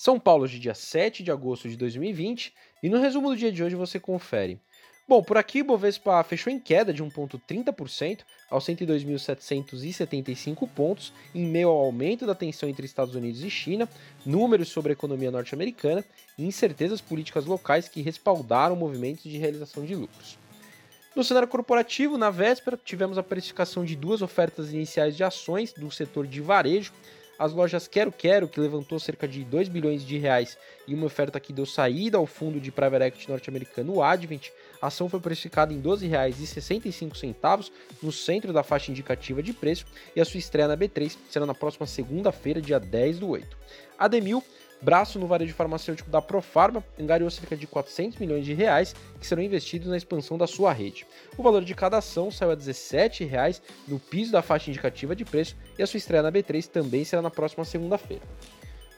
São Paulo de dia 7 de agosto de 2020 e no resumo do dia de hoje você confere. Bom, por aqui o Bovespa fechou em queda de 1,30% aos 102.775 pontos, em meio ao aumento da tensão entre Estados Unidos e China, números sobre a economia norte-americana e incertezas políticas locais que respaldaram movimentos de realização de lucros. No cenário corporativo, na véspera, tivemos a precificação de duas ofertas iniciais de ações do setor de varejo, as lojas Quero Quero, que levantou cerca de 2 bilhões de reais e uma oferta que deu saída ao fundo de private equity norte-americano Advent, a ação foi precificada em R$ 12,65 no centro da faixa indicativa de preço e a sua estreia na B3 será na próxima segunda-feira, dia 10 do 8. A Demil braço no varejo farmacêutico da Profarma, angariou cerca de 400 milhões de reais que serão investidos na expansão da sua rede. O valor de cada ação saiu a 17 reais no piso da faixa indicativa de preço e a sua estreia na B3 também será na próxima segunda-feira.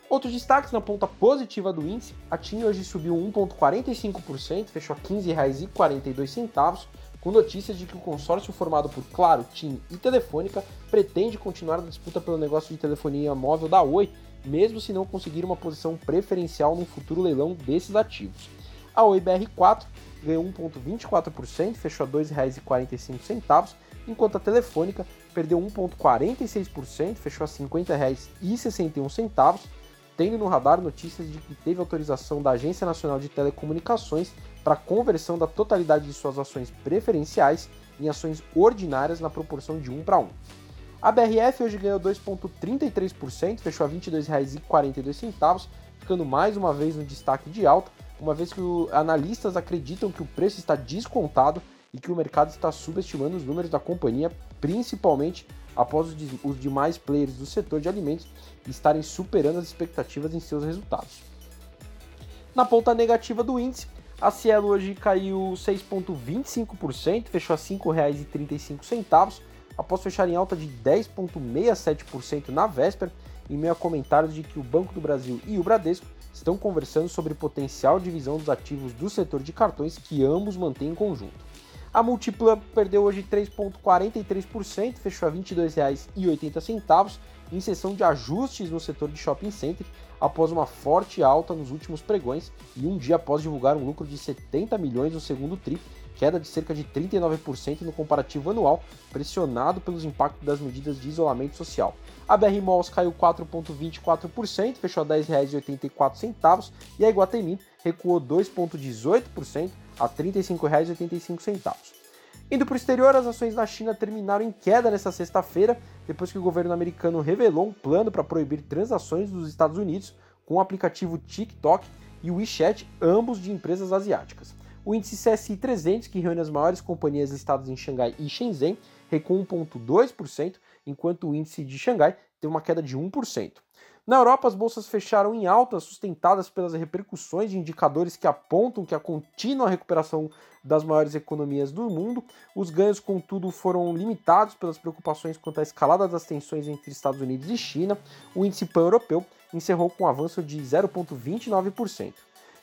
Outros destaques na ponta positiva do índice, a TIM hoje subiu 1,45%, fechou a R$ 15,42, com notícias de que o consórcio formado por Claro, TIM e Telefônica pretende continuar a disputa pelo negócio de telefonia móvel da Oi mesmo se não conseguir uma posição preferencial no futuro leilão desses ativos. A OIBR4 ganhou 1,24%, fechou a R$ 2,45, enquanto a Telefônica perdeu 1,46%, fechou a R$ 50,61, tendo no radar notícias de que teve autorização da Agência Nacional de Telecomunicações para conversão da totalidade de suas ações preferenciais em ações ordinárias na proporção de 1 para 1. A BRF hoje ganhou 2,33%, fechou a R$ 22,42, ficando mais uma vez no destaque de alta, uma vez que analistas acreditam que o preço está descontado e que o mercado está subestimando os números da companhia, principalmente após os demais players do setor de alimentos estarem superando as expectativas em seus resultados. Na ponta negativa do índice, a Cielo hoje caiu 6,25%, fechou a R$ 5,35 após fechar em alta de 10,67% na véspera, em meio a comentários de que o Banco do Brasil e o Bradesco estão conversando sobre potencial divisão dos ativos do setor de cartões que ambos mantêm em conjunto. A Multiplan perdeu hoje 3,43%, fechou a R$ 22,80 em sessão de ajustes no setor de shopping center, após uma forte alta nos últimos pregões e um dia após divulgar um lucro de 70 milhões no segundo TRI, queda de cerca de 39% no comparativo anual, pressionado pelos impactos das medidas de isolamento social. A BR Malls caiu 4,24%, fechou a R$ 10,84 e a Iguatemi recuou 2,18% a R$ 35,85. Indo para o exterior, as ações na China terminaram em queda nesta sexta-feira, depois que o governo americano revelou um plano para proibir transações dos Estados Unidos com o aplicativo TikTok e WeChat, ambos de empresas asiáticas. O índice CSI 300, que reúne as maiores companhias listadas em Xangai e Shenzhen, recuou 1,2%, enquanto o índice de Xangai teve uma queda de 1%. Na Europa, as bolsas fecharam em alta, sustentadas pelas repercussões de indicadores que apontam que a contínua recuperação das maiores economias do mundo. Os ganhos, contudo, foram limitados pelas preocupações quanto à escalada das tensões entre Estados Unidos e China. O índice pan-europeu encerrou com um avanço de 0,29%.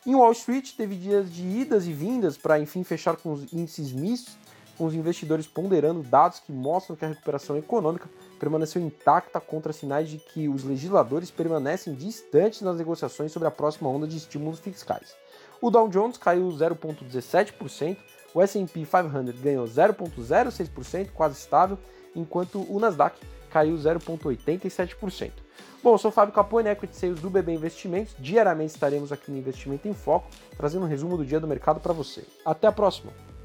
Em Wall Street, teve dias de idas e vindas para enfim fechar com os índices mistos, com os investidores ponderando dados que mostram que a recuperação econômica permaneceu intacta contra sinais de que os legisladores permanecem distantes nas negociações sobre a próxima onda de estímulos fiscais. O Dow Jones caiu 0,17%, o S&P 500 ganhou 0,06%, quase estável, enquanto o Nasdaq caiu 0,87%. Bom, eu sou o Fábio Capone, Equity Sales do BB Investimentos. Diariamente estaremos aqui no Investimento em Foco, trazendo um resumo do dia do mercado para você. Até a próxima!